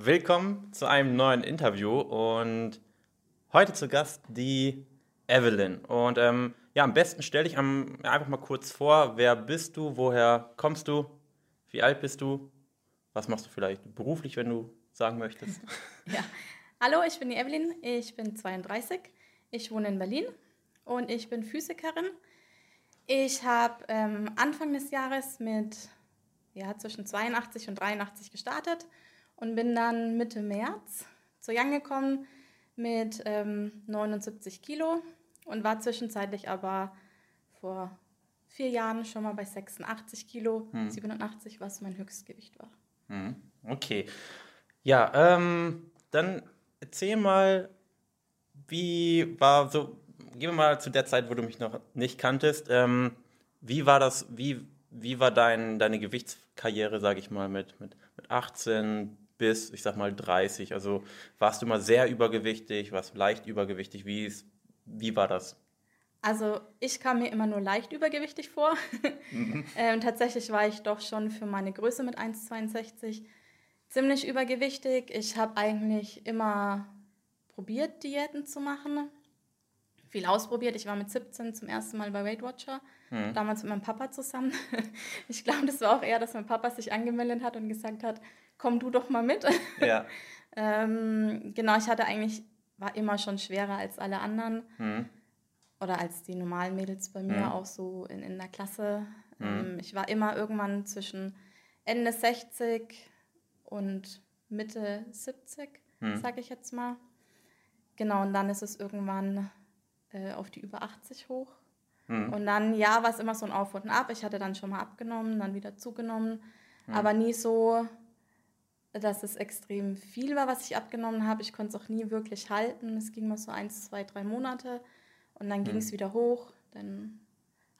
Willkommen zu einem neuen Interview und heute zu Gast die Evelyn. Und ähm, ja, am besten stelle ich einfach mal kurz vor, wer bist du, woher kommst du, wie alt bist du, was machst du vielleicht beruflich, wenn du sagen möchtest? ja, hallo, ich bin die Evelyn, ich bin 32, ich wohne in Berlin und ich bin Physikerin. Ich habe ähm, Anfang des Jahres mit ja, zwischen 82 und 83 gestartet und bin dann Mitte März zu Young gekommen mit ähm, 79 Kilo und war zwischenzeitlich aber vor vier Jahren schon mal bei 86 Kilo, hm. 87, was mein Höchstgewicht war. Hm. Okay. Ja, ähm, dann erzähl mal, wie war so, gehen wir mal zu der Zeit, wo du mich noch nicht kanntest. Ähm, wie war das, wie, wie war dein, deine Gewichtskarriere, sage ich mal, mit, mit, mit 18 bis, ich sag mal, 30? Also warst du mal sehr übergewichtig, warst du leicht übergewichtig? Wie, ist, wie war das? Also ich kam mir immer nur leicht übergewichtig vor. Mhm. ähm, tatsächlich war ich doch schon für meine Größe mit 1,62 ziemlich übergewichtig. Ich habe eigentlich immer probiert, Diäten zu machen. Viel ausprobiert. Ich war mit 17 zum ersten Mal bei Weight Watcher, mhm. damals mit meinem Papa zusammen. Ich glaube, das war auch eher, dass mein Papa sich angemeldet hat und gesagt hat, komm du doch mal mit. Ja. ähm, genau, ich hatte eigentlich, war immer schon schwerer als alle anderen. Mhm. Oder als die normalen Mädels bei mir, mhm. auch so in, in der Klasse. Mhm. Ähm, ich war immer irgendwann zwischen Ende 60 und Mitte 70, mhm. sage ich jetzt mal. Genau, und dann ist es irgendwann äh, auf die über 80 hoch. Mhm. Und dann, ja, war es immer so ein Auf und Ab. Ich hatte dann schon mal abgenommen, dann wieder zugenommen. Mhm. Aber nie so, dass es extrem viel war, was ich abgenommen habe. Ich konnte es auch nie wirklich halten. Es ging mal so eins, zwei, drei Monate und dann ging es mhm. wieder hoch. Dann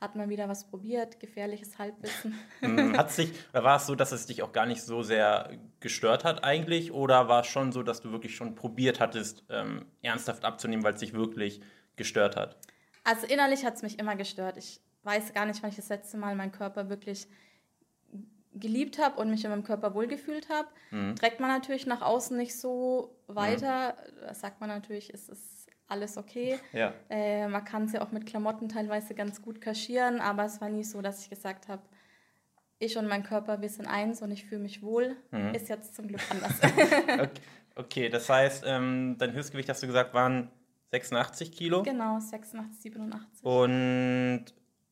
hat man wieder was probiert, gefährliches Halbwissen. Mhm. hat sich, oder war es so, dass es dich auch gar nicht so sehr gestört hat eigentlich? Oder war es schon so, dass du wirklich schon probiert hattest, ähm, ernsthaft abzunehmen, weil es dich wirklich gestört hat? Also innerlich hat es mich immer gestört. Ich weiß gar nicht, wann ich das letzte Mal meinen Körper wirklich geliebt habe und mich in meinem Körper wohlgefühlt habe. Mhm. Trägt man natürlich nach außen nicht so weiter. Mhm. Das sagt man natürlich, ist es alles okay. Ja. Äh, man kann es ja auch mit Klamotten teilweise ganz gut kaschieren, aber es war nie so, dass ich gesagt habe, ich und mein Körper, wir sind eins und ich fühle mich wohl. Mhm. Ist jetzt zum Glück anders. okay. okay, das heißt, ähm, dein Höchstgewicht, hast du gesagt, waren 86 Kilo? Genau, 86, 87. Und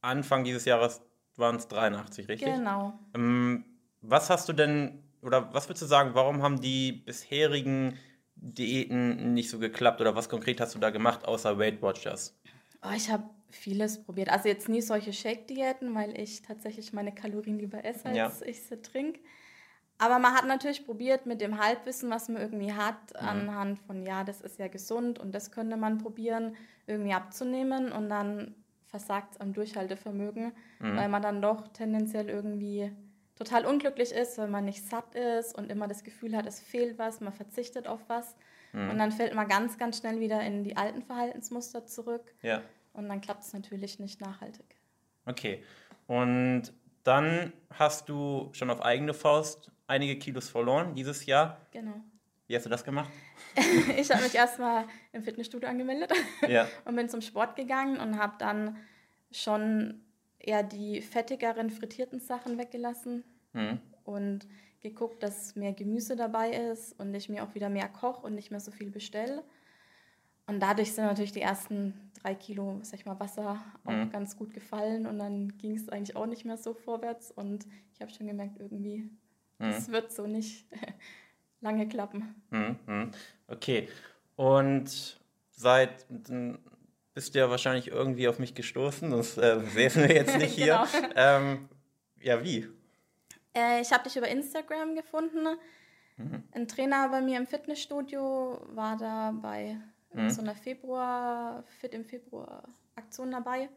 Anfang dieses Jahres waren es 83, richtig? Genau. Ähm, was hast du denn, oder was würdest du sagen, warum haben die bisherigen Diäten nicht so geklappt oder was konkret hast du da gemacht außer Weight Watchers? Oh, ich habe vieles probiert. Also jetzt nie solche Shake-Diäten, weil ich tatsächlich meine Kalorien lieber esse, als ja. ich sie trinke. Aber man hat natürlich probiert mit dem Halbwissen, was man irgendwie hat, mhm. anhand von, ja, das ist ja gesund und das könnte man probieren, irgendwie abzunehmen und dann versagt es am Durchhaltevermögen, mhm. weil man dann doch tendenziell irgendwie total unglücklich ist, weil man nicht satt ist und immer das Gefühl hat, es fehlt was, man verzichtet auf was. Mhm. Und dann fällt man ganz, ganz schnell wieder in die alten Verhaltensmuster zurück. Ja. Und dann klappt es natürlich nicht nachhaltig. Okay. Und dann hast du schon auf eigene Faust einige Kilos verloren dieses Jahr. Genau. Wie hast du das gemacht? ich habe mich erstmal im Fitnessstudio angemeldet ja. und bin zum Sport gegangen und habe dann schon eher die fettigeren, frittierten Sachen weggelassen mhm. und geguckt, dass mehr Gemüse dabei ist und ich mir auch wieder mehr koche und nicht mehr so viel bestelle. Und dadurch sind natürlich die ersten drei Kilo, sag ich mal, Wasser auch mhm. ganz gut gefallen und dann ging es eigentlich auch nicht mehr so vorwärts und ich habe schon gemerkt, irgendwie, mhm. das wird so nicht lange klappen. Mhm. mhm. Okay. Und seit bist du ja wahrscheinlich irgendwie auf mich gestoßen, das äh, sehen wir jetzt nicht hier. genau. ähm, ja, wie? Äh, ich habe dich über Instagram gefunden. Mhm. Ein Trainer bei mir im Fitnessstudio war da bei mhm. so einer Februar, Fit im Februar Aktion dabei.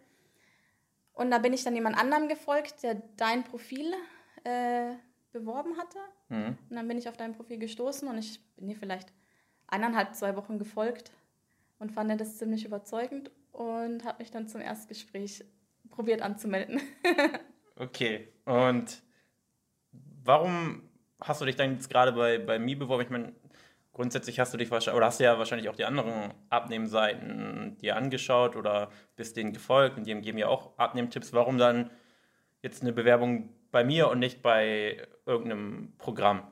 Und da bin ich dann jemand anderem gefolgt, der dein Profil äh, beworben hatte. Mhm. Und dann bin ich auf dein Profil gestoßen und ich bin dir vielleicht eineinhalb, zwei Wochen gefolgt und fand das ziemlich überzeugend und habe mich dann zum Erstgespräch probiert anzumelden. okay, und warum hast du dich dann jetzt gerade bei, bei mir beworben? Ich meine, grundsätzlich hast du dich wahrscheinlich, oder hast du ja wahrscheinlich auch die anderen Abnehmseiten dir angeschaut oder bist denen gefolgt und die geben ja auch Abnehmtipps. Warum dann jetzt eine Bewerbung bei mir und nicht bei irgendeinem Programm?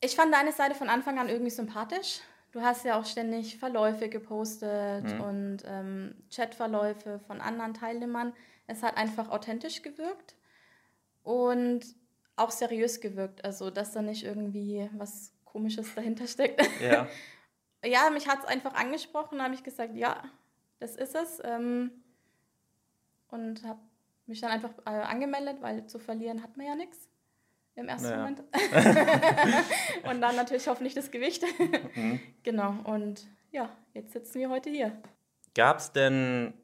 Ich fand deine Seite von Anfang an irgendwie sympathisch. Du hast ja auch ständig Verläufe gepostet mhm. und ähm, Chatverläufe von anderen Teilnehmern. Es hat einfach authentisch gewirkt und auch seriös gewirkt. Also, dass da nicht irgendwie was Komisches dahinter steckt. Ja. ja, mich hat es einfach angesprochen, habe ich gesagt, ja, das ist es. Ähm, und habe mich dann einfach äh, angemeldet, weil zu verlieren hat man ja nichts im ersten naja. Moment. und dann natürlich hoffentlich das Gewicht. Mhm. Genau, und ja, jetzt sitzen wir heute hier. Gab es denn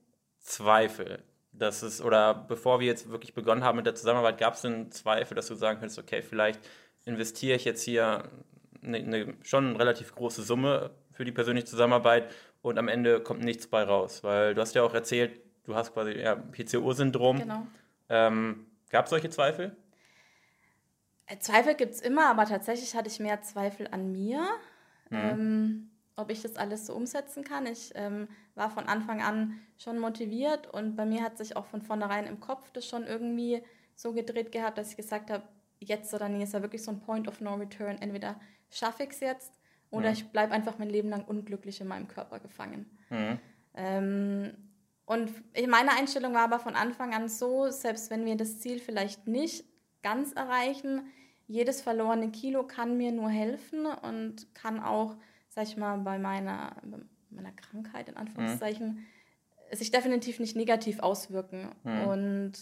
Zweifel, dass es, oder bevor wir jetzt wirklich begonnen haben mit der Zusammenarbeit, gab es denn Zweifel, dass du sagen könntest, okay, vielleicht investiere ich jetzt hier eine, eine, schon relativ große Summe für die persönliche Zusammenarbeit und am Ende kommt nichts bei raus? Weil du hast ja auch erzählt, du hast quasi ja, PCO-Syndrom. Genau. Ähm, Gab es solche Zweifel? Äh, Zweifel gibt es immer, aber tatsächlich hatte ich mehr Zweifel an mir, mhm. ähm, ob ich das alles so umsetzen kann. Ich ähm, war von Anfang an schon motiviert und bei mir hat sich auch von vornherein im Kopf das schon irgendwie so gedreht gehabt, dass ich gesagt habe, jetzt oder nie ist ja wirklich so ein Point of No Return. Entweder schaffe ich es jetzt oder mhm. ich bleibe einfach mein Leben lang unglücklich in meinem Körper gefangen. Mhm. Ähm, und meine Einstellung war aber von Anfang an so, selbst wenn wir das Ziel vielleicht nicht ganz erreichen. Jedes verlorene Kilo kann mir nur helfen und kann auch, sag ich mal, bei meiner, bei meiner Krankheit in Anführungszeichen mhm. sich definitiv nicht negativ auswirken. Mhm. Und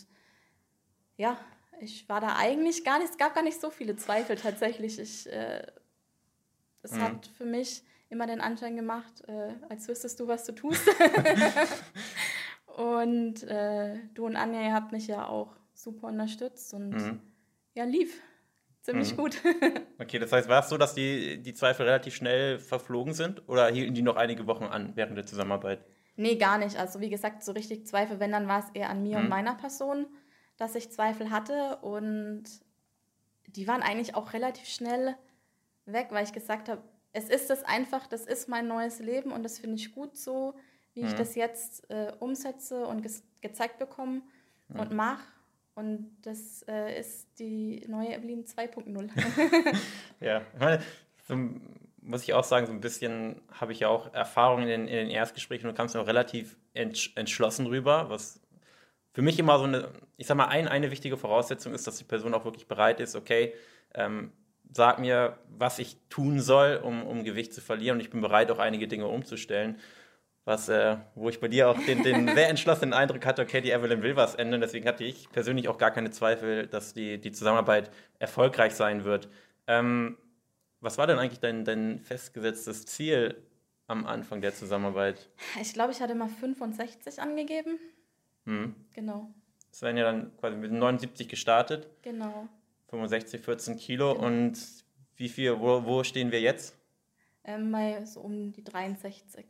ja, ich war da eigentlich gar nicht, es gab gar nicht so viele Zweifel tatsächlich. Ich, äh, es mhm. hat für mich immer den Anschein gemacht, äh, als wüsstest du, was du tust. und äh, du und Anja, ihr habt mich ja auch super unterstützt und mhm ja, lief. Ziemlich mhm. gut. okay, das heißt, war es so, dass die, die Zweifel relativ schnell verflogen sind oder hielten die noch einige Wochen an während der Zusammenarbeit? Nee, gar nicht. Also wie gesagt, so richtig Zweifel, wenn, dann war es eher an mir mhm. und meiner Person, dass ich Zweifel hatte und die waren eigentlich auch relativ schnell weg, weil ich gesagt habe, es ist das einfach, das ist mein neues Leben und das finde ich gut so, wie mhm. ich das jetzt äh, umsetze und gezeigt bekomme mhm. und mache. Und das äh, ist die neue Evelyn 2.0. ja, ich meine, so muss ich auch sagen, so ein bisschen habe ich ja auch Erfahrungen in, in den Erstgesprächen und du kamst auch relativ entschlossen rüber, was für mich immer so eine, ich sag mal, ein, eine wichtige Voraussetzung ist, dass die Person auch wirklich bereit ist, okay, ähm, sag mir, was ich tun soll, um, um Gewicht zu verlieren und ich bin bereit, auch einige Dinge umzustellen was, äh, wo ich bei dir auch den, den sehr entschlossenen Eindruck hatte, okay, die Evelyn will was ändern. Deswegen hatte ich persönlich auch gar keine Zweifel, dass die, die Zusammenarbeit erfolgreich sein wird. Ähm, was war denn eigentlich dein, dein festgesetztes Ziel am Anfang der Zusammenarbeit? Ich glaube, ich hatte mal 65 angegeben. Hm. Genau. Das wären ja dann quasi mit 79 gestartet. Genau. 65, 14 Kilo. Genau. Und wie viel, wo, wo stehen wir jetzt? Ähm, mal so um die 63.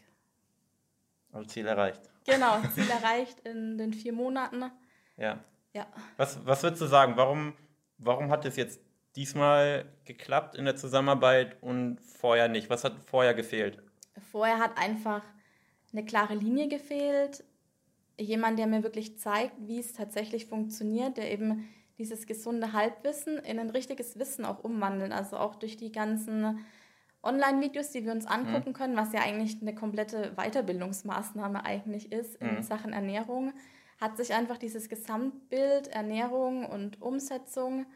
Also Ziel erreicht. Genau, Ziel erreicht in den vier Monaten. Ja. Ja. Was, was würdest du sagen, warum, warum hat es jetzt diesmal geklappt in der Zusammenarbeit und vorher nicht? Was hat vorher gefehlt? Vorher hat einfach eine klare Linie gefehlt. Jemand, der mir wirklich zeigt, wie es tatsächlich funktioniert, der eben dieses gesunde Halbwissen in ein richtiges Wissen auch umwandelt. Also auch durch die ganzen Online-Videos, die wir uns angucken mhm. können, was ja eigentlich eine komplette Weiterbildungsmaßnahme eigentlich ist in mhm. Sachen Ernährung, hat sich einfach dieses Gesamtbild Ernährung und Umsetzung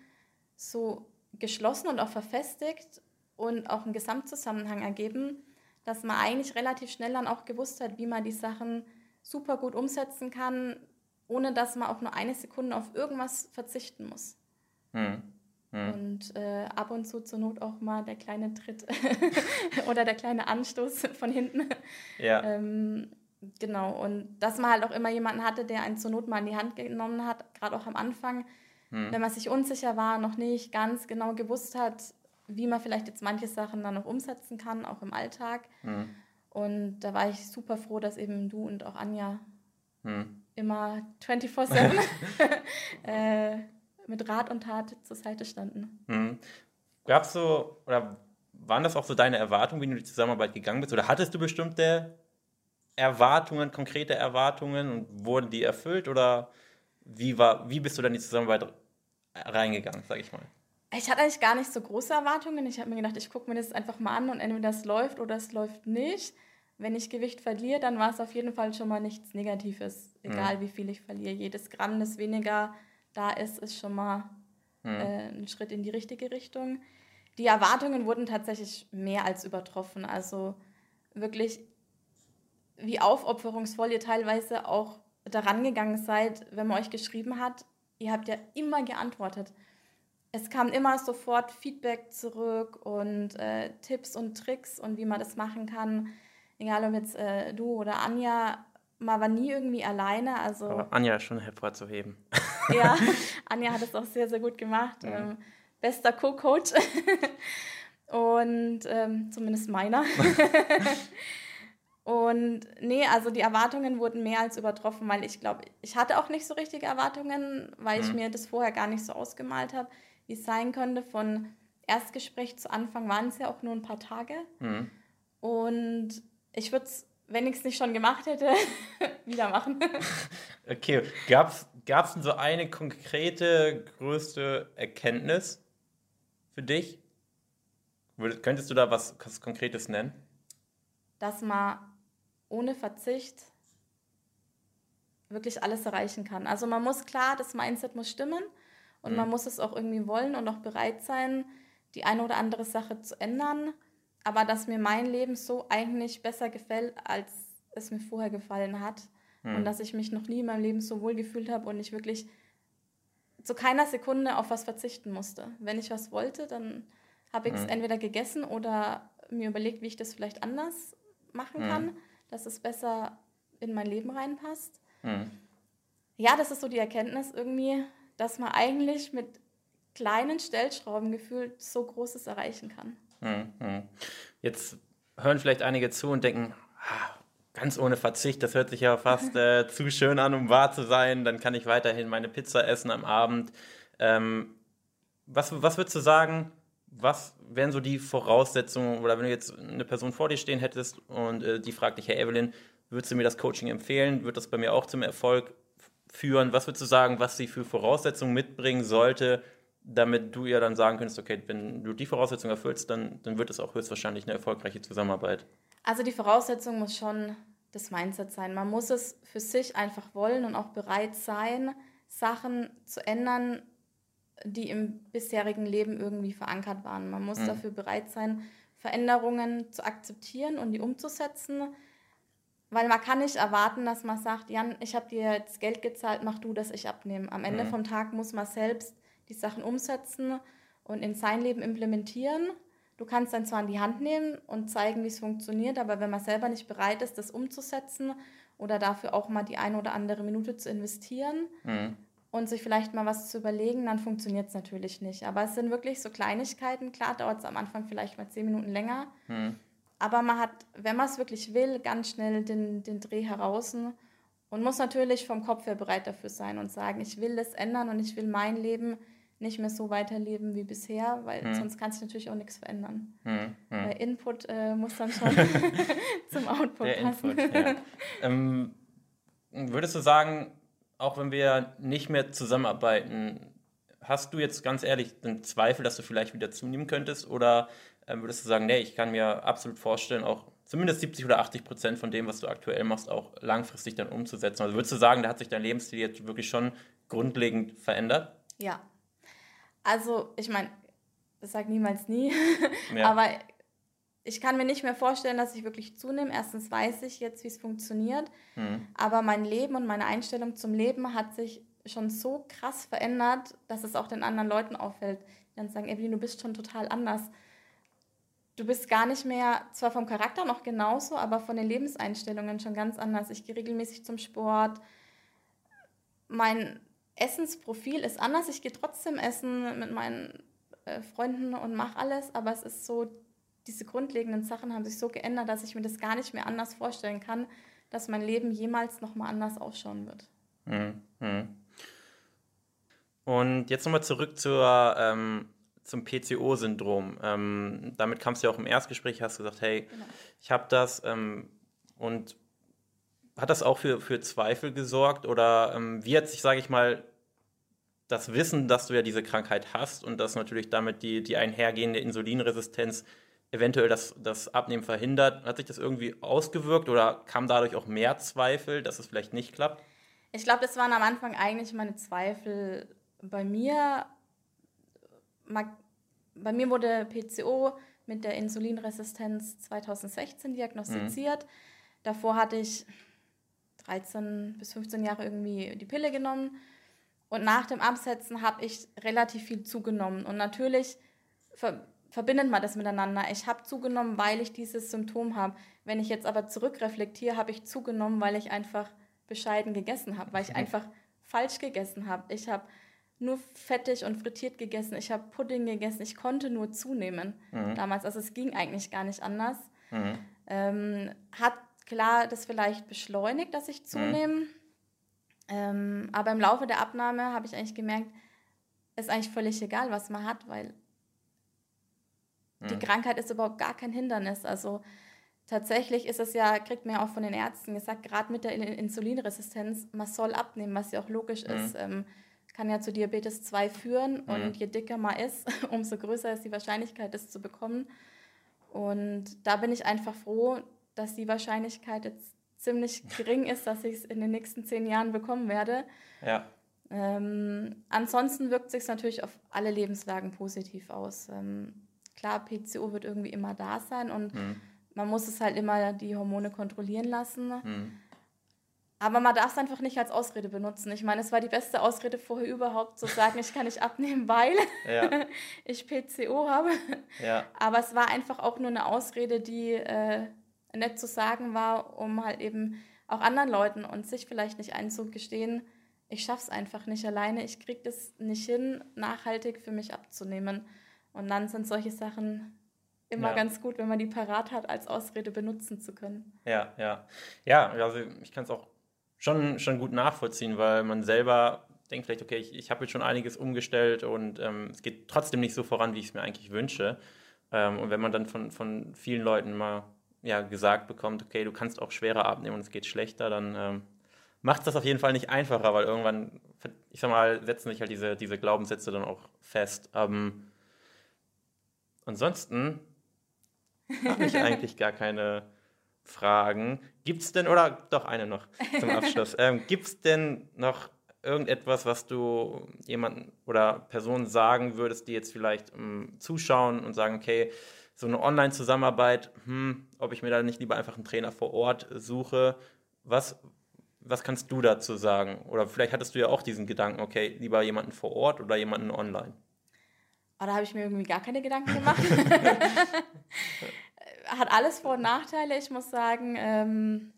so geschlossen und auch verfestigt und auch einen Gesamtzusammenhang ergeben, dass man eigentlich relativ schnell dann auch gewusst hat, wie man die Sachen super gut umsetzen kann, ohne dass man auch nur eine Sekunde auf irgendwas verzichten muss. Mhm. Mhm. Und äh, ab und zu zur Not auch mal der kleine Tritt oder der kleine Anstoß von hinten. Ja. Ähm, genau. Und dass man halt auch immer jemanden hatte, der einen zur Not mal in die Hand genommen hat, gerade auch am Anfang, mhm. wenn man sich unsicher war, noch nicht ganz genau gewusst hat, wie man vielleicht jetzt manche Sachen dann noch umsetzen kann, auch im Alltag. Mhm. Und da war ich super froh, dass eben du und auch Anja mhm. Immer 24-7 äh, mit Rat und Tat zur Seite standen. Mhm. Gab es so, oder waren das auch so deine Erwartungen, wie du in die Zusammenarbeit gegangen bist? Oder hattest du bestimmte Erwartungen, konkrete Erwartungen und wurden die erfüllt? Oder wie, war, wie bist du dann in die Zusammenarbeit reingegangen, sag ich mal? Ich hatte eigentlich gar nicht so große Erwartungen. Ich habe mir gedacht, ich gucke mir das einfach mal an und entweder das läuft oder es läuft nicht. Wenn ich Gewicht verliere, dann war es auf jeden Fall schon mal nichts Negatives, egal mhm. wie viel ich verliere. Jedes Gramm, das weniger da ist, ist schon mal mhm. äh, ein Schritt in die richtige Richtung. Die Erwartungen wurden tatsächlich mehr als übertroffen. Also wirklich, wie aufopferungsvoll ihr teilweise auch daran gegangen seid, wenn man euch geschrieben hat. Ihr habt ja immer geantwortet. Es kam immer sofort Feedback zurück und äh, Tipps und Tricks und wie man das machen kann egal ob jetzt äh, du oder Anja, man war nie irgendwie alleine. Also, Aber Anja ist schon hervorzuheben. ja, Anja hat es auch sehr, sehr gut gemacht. Ja. Ähm, bester Co-Coach. Und ähm, zumindest meiner. Und nee, also die Erwartungen wurden mehr als übertroffen, weil ich glaube, ich hatte auch nicht so richtige Erwartungen, weil mhm. ich mir das vorher gar nicht so ausgemalt habe, wie es sein könnte. Von Erstgespräch zu Anfang waren es ja auch nur ein paar Tage. Mhm. Und ich würde es, wenn ich es nicht schon gemacht hätte, wieder machen. okay, gab es denn so eine konkrete, größte Erkenntnis für dich? Könntest du da was, was Konkretes nennen? Dass man ohne Verzicht wirklich alles erreichen kann. Also man muss klar, das Mindset muss stimmen und mhm. man muss es auch irgendwie wollen und auch bereit sein, die eine oder andere Sache zu ändern aber dass mir mein Leben so eigentlich besser gefällt, als es mir vorher gefallen hat. Hm. Und dass ich mich noch nie in meinem Leben so wohl gefühlt habe und ich wirklich zu keiner Sekunde auf was verzichten musste. Wenn ich was wollte, dann habe ich es hm. entweder gegessen oder mir überlegt, wie ich das vielleicht anders machen hm. kann, dass es besser in mein Leben reinpasst. Hm. Ja, das ist so die Erkenntnis irgendwie, dass man eigentlich mit kleinen Stellschrauben gefühlt so Großes erreichen kann. Hm, hm. Jetzt hören vielleicht einige zu und denken, ah, ganz ohne Verzicht, das hört sich ja fast äh, zu schön an, um wahr zu sein. Dann kann ich weiterhin meine Pizza essen am Abend. Ähm, was, was würdest du sagen, was wären so die Voraussetzungen, oder wenn du jetzt eine Person vor dir stehen hättest und äh, die fragt dich, Herr Evelyn, würdest du mir das Coaching empfehlen? Wird das bei mir auch zum Erfolg führen? Was würdest du sagen, was sie für Voraussetzungen mitbringen sollte, damit du ja dann sagen könntest, okay, wenn du die Voraussetzungen erfüllst, dann, dann wird es auch höchstwahrscheinlich eine erfolgreiche Zusammenarbeit. Also die Voraussetzung muss schon das Mindset sein. Man muss es für sich einfach wollen und auch bereit sein, Sachen zu ändern, die im bisherigen Leben irgendwie verankert waren. Man muss mhm. dafür bereit sein, Veränderungen zu akzeptieren und die umzusetzen. Weil man kann nicht erwarten, dass man sagt, Jan, ich habe dir jetzt Geld gezahlt, mach du, dass ich abnehme. Am Ende mhm. vom Tag muss man selbst die Sachen umsetzen und in sein Leben implementieren. Du kannst dann zwar in die Hand nehmen und zeigen, wie es funktioniert, aber wenn man selber nicht bereit ist, das umzusetzen oder dafür auch mal die eine oder andere Minute zu investieren mhm. und sich vielleicht mal was zu überlegen, dann funktioniert es natürlich nicht. Aber es sind wirklich so Kleinigkeiten. Klar dauert es am Anfang vielleicht mal zehn Minuten länger, mhm. aber man hat, wenn man es wirklich will, ganz schnell den, den Dreh heraus und muss natürlich vom Kopf her bereit dafür sein und sagen, ich will das ändern und ich will mein Leben nicht mehr so weiterleben wie bisher, weil hm. sonst kannst du natürlich auch nichts verändern. Hm. Hm. Weil Input äh, muss dann schon zum Output Der passen. Input, ja. ähm, würdest du sagen, auch wenn wir nicht mehr zusammenarbeiten, hast du jetzt ganz ehrlich den Zweifel, dass du vielleicht wieder zunehmen könntest? Oder äh, würdest du sagen, nee, ich kann mir absolut vorstellen, auch zumindest 70 oder 80 Prozent von dem, was du aktuell machst, auch langfristig dann umzusetzen? Also würdest du sagen, da hat sich dein Lebensstil jetzt wirklich schon grundlegend verändert? Ja, also, ich meine, das sagt niemals nie, ja. aber ich kann mir nicht mehr vorstellen, dass ich wirklich zunehme. Erstens weiß ich jetzt, wie es funktioniert, mhm. aber mein Leben und meine Einstellung zum Leben hat sich schon so krass verändert, dass es auch den anderen Leuten auffällt, die dann sagen, Evelyn, du bist schon total anders. Du bist gar nicht mehr, zwar vom Charakter noch genauso, aber von den Lebenseinstellungen schon ganz anders. Ich gehe regelmäßig zum Sport. Mein Essensprofil ist anders. Ich gehe trotzdem essen mit meinen äh, Freunden und mache alles, aber es ist so, diese grundlegenden Sachen haben sich so geändert, dass ich mir das gar nicht mehr anders vorstellen kann, dass mein Leben jemals nochmal anders ausschauen wird. Mhm. Und jetzt nochmal zurück zur, ähm, zum PCO-Syndrom. Ähm, damit kamst du ja auch im Erstgespräch, hast gesagt, hey, genau. ich habe das. Ähm, und hat das auch für, für Zweifel gesorgt? Oder ähm, wie hat sich, sage ich mal, das Wissen, dass du ja diese Krankheit hast und dass natürlich damit die, die einhergehende Insulinresistenz eventuell das, das Abnehmen verhindert, hat sich das irgendwie ausgewirkt oder kam dadurch auch mehr Zweifel, dass es vielleicht nicht klappt? Ich glaube, das waren am Anfang eigentlich meine Zweifel bei mir. Bei mir wurde PCO mit der Insulinresistenz 2016 diagnostiziert. Mhm. Davor hatte ich 13 bis 15 Jahre irgendwie die Pille genommen und nach dem Absetzen habe ich relativ viel zugenommen. Und natürlich ver verbindet man das miteinander. Ich habe zugenommen, weil ich dieses Symptom habe. Wenn ich jetzt aber zurückreflektiere, habe ich zugenommen, weil ich einfach bescheiden gegessen habe, weil ich einfach falsch gegessen habe. Ich habe nur fettig und frittiert gegessen. Ich habe Pudding gegessen. Ich konnte nur zunehmen mhm. damals. Also es ging eigentlich gar nicht anders. Mhm. Ähm, hat klar das vielleicht beschleunigt, dass ich mhm. zunehme. Ähm, aber im Laufe der Abnahme habe ich eigentlich gemerkt, ist eigentlich völlig egal, was man hat, weil mhm. die Krankheit ist überhaupt gar kein Hindernis. Also tatsächlich ist es ja, kriegt man ja auch von den Ärzten gesagt, gerade mit der Insulinresistenz, man soll abnehmen, was ja auch logisch mhm. ist. Ähm, kann ja zu Diabetes 2 führen mhm. und je dicker man ist, umso größer ist die Wahrscheinlichkeit, das zu bekommen. Und da bin ich einfach froh, dass die Wahrscheinlichkeit jetzt ziemlich gering ist, dass ich es in den nächsten zehn Jahren bekommen werde. Ja. Ähm, ansonsten wirkt sich natürlich auf alle Lebenslagen positiv aus. Ähm, klar, PCO wird irgendwie immer da sein und mhm. man muss es halt immer die Hormone kontrollieren lassen. Mhm. Aber man darf es einfach nicht als Ausrede benutzen. Ich meine, es war die beste Ausrede vorher überhaupt zu sagen, ich kann nicht abnehmen, weil ja. ich PCO habe. Ja. Aber es war einfach auch nur eine Ausrede, die äh, nett zu sagen war, um halt eben auch anderen Leuten und sich vielleicht nicht einzugestehen, ich schaff's einfach nicht alleine, ich krieg das nicht hin, nachhaltig für mich abzunehmen. Und dann sind solche Sachen immer ja. ganz gut, wenn man die parat hat, als Ausrede benutzen zu können. Ja, ja. Ja, also ich kann es auch schon, schon gut nachvollziehen, weil man selber denkt vielleicht, okay, ich, ich habe jetzt schon einiges umgestellt und ähm, es geht trotzdem nicht so voran, wie ich es mir eigentlich wünsche. Ähm, und wenn man dann von, von vielen Leuten mal ja, gesagt bekommt, okay, du kannst auch schwerer abnehmen und es geht schlechter, dann ähm, macht es das auf jeden Fall nicht einfacher, weil irgendwann, ich sag mal, setzen sich halt diese, diese Glaubenssätze dann auch fest. Ähm, ansonsten habe ich eigentlich gar keine Fragen. Gibt es denn, oder doch eine noch zum Abschluss, ähm, gibt es denn noch irgendetwas, was du jemanden oder Personen sagen würdest, die jetzt vielleicht um, ähm, zuschauen und sagen, okay, so eine Online-Zusammenarbeit, hm, ob ich mir da nicht lieber einfach einen Trainer vor Ort suche. Was, was kannst du dazu sagen? Oder vielleicht hattest du ja auch diesen Gedanken, okay, lieber jemanden vor Ort oder jemanden online. Oh, da habe ich mir irgendwie gar keine Gedanken gemacht. hat alles Vor- und Nachteile. Ich muss sagen, ähm,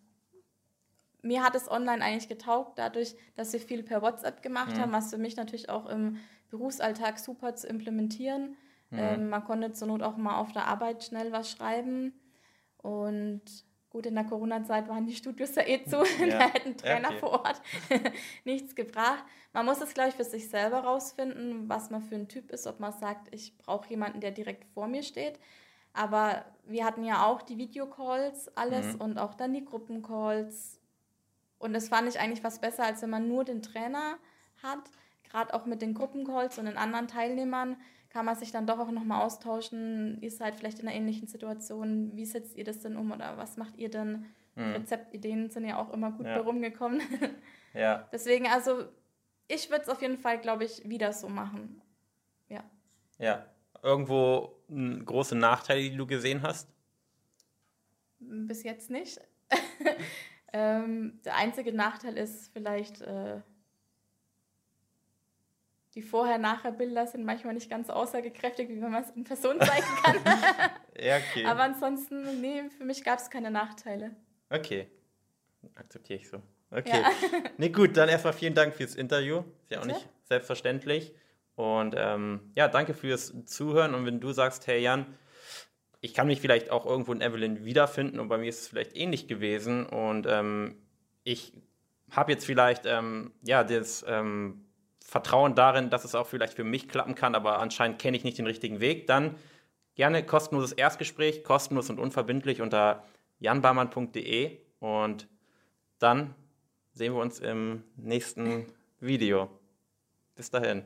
mir hat es online eigentlich getaugt, dadurch, dass wir viel per WhatsApp gemacht mhm. haben, was für mich natürlich auch im Berufsalltag super zu implementieren Mhm. Ähm, man konnte zur Not auch mal auf der Arbeit schnell was schreiben. Und gut, in der Corona-Zeit waren die Studios ja eh zu. Ja. da hätten Trainer okay. vor Ort nichts gebracht. Man muss es, glaube ich, für sich selber rausfinden, was man für ein Typ ist. Ob man sagt, ich brauche jemanden, der direkt vor mir steht. Aber wir hatten ja auch die Videocalls, alles mhm. und auch dann die Gruppencalls. Und das fand ich eigentlich was besser, als wenn man nur den Trainer hat. Gerade auch mit den Gruppencalls und den anderen Teilnehmern kann man sich dann doch auch nochmal austauschen. Ihr seid vielleicht in einer ähnlichen Situation. Wie setzt ihr das denn um oder was macht ihr denn? Mhm. Rezeptideen sind ja auch immer gut ja. herumgekommen. ja. Deswegen, also ich würde es auf jeden Fall, glaube ich, wieder so machen. Ja. Ja. Irgendwo große Nachteile, die du gesehen hast? Bis jetzt nicht. ähm, der einzige Nachteil ist vielleicht. Äh, die Vorher-Nachher-Bilder sind manchmal nicht ganz aussagekräftig, wie man es in Person zeigen kann. ja, okay. Aber ansonsten, nee, für mich gab es keine Nachteile. Okay. Akzeptiere ich so. Okay. Ja. nee, gut, dann erstmal vielen Dank fürs Interview. Ist ja auch nicht selbstverständlich. Und ähm, ja, danke fürs Zuhören. Und wenn du sagst, hey Jan, ich kann mich vielleicht auch irgendwo in Evelyn wiederfinden und bei mir ist es vielleicht ähnlich gewesen und ähm, ich habe jetzt vielleicht ähm, ja das ähm, Vertrauen darin, dass es auch vielleicht für mich klappen kann, aber anscheinend kenne ich nicht den richtigen Weg, dann gerne kostenloses Erstgespräch, kostenlos und unverbindlich unter janbarmann.de und dann sehen wir uns im nächsten Video. Bis dahin.